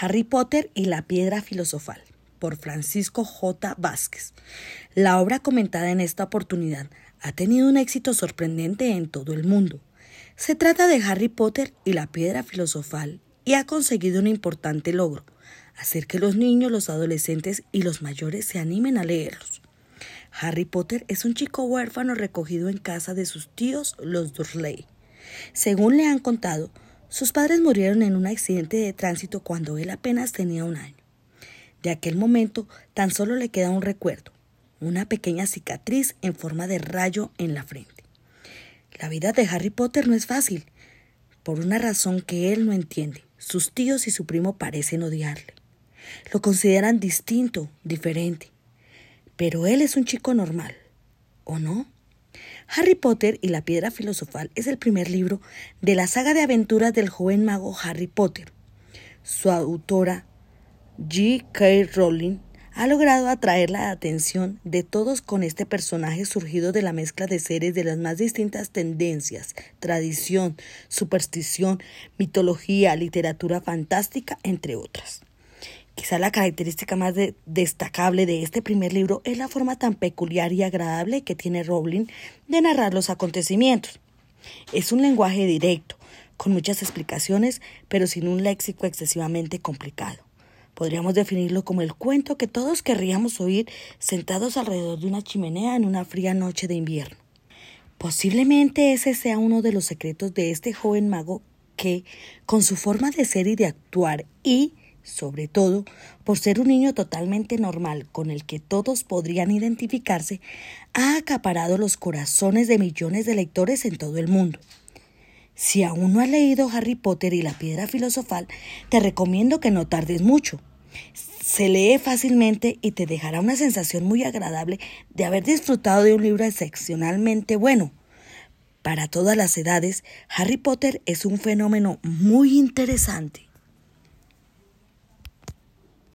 Harry Potter y la piedra filosofal por Francisco J. Vázquez. La obra comentada en esta oportunidad ha tenido un éxito sorprendente en todo el mundo. Se trata de Harry Potter y la piedra filosofal y ha conseguido un importante logro, hacer que los niños, los adolescentes y los mayores se animen a leerlos. Harry Potter es un chico huérfano recogido en casa de sus tíos, los Dursley. Según le han contado, sus padres murieron en un accidente de tránsito cuando él apenas tenía un año. De aquel momento tan solo le queda un recuerdo, una pequeña cicatriz en forma de rayo en la frente. La vida de Harry Potter no es fácil, por una razón que él no entiende. Sus tíos y su primo parecen odiarle. Lo consideran distinto, diferente. Pero él es un chico normal, ¿o no? Harry Potter y la Piedra Filosofal es el primer libro de la saga de aventuras del joven mago Harry Potter. Su autora, G.K. Rowling, ha logrado atraer la atención de todos con este personaje surgido de la mezcla de seres de las más distintas tendencias, tradición, superstición, mitología, literatura fantástica, entre otras. Quizá la característica más destacable de este primer libro es la forma tan peculiar y agradable que tiene Rowling de narrar los acontecimientos. Es un lenguaje directo, con muchas explicaciones, pero sin un léxico excesivamente complicado. Podríamos definirlo como el cuento que todos querríamos oír sentados alrededor de una chimenea en una fría noche de invierno. Posiblemente ese sea uno de los secretos de este joven mago que, con su forma de ser y de actuar y sobre todo por ser un niño totalmente normal con el que todos podrían identificarse, ha acaparado los corazones de millones de lectores en todo el mundo. Si aún no has leído Harry Potter y la piedra filosofal, te recomiendo que no tardes mucho. Se lee fácilmente y te dejará una sensación muy agradable de haber disfrutado de un libro excepcionalmente bueno. Para todas las edades, Harry Potter es un fenómeno muy interesante.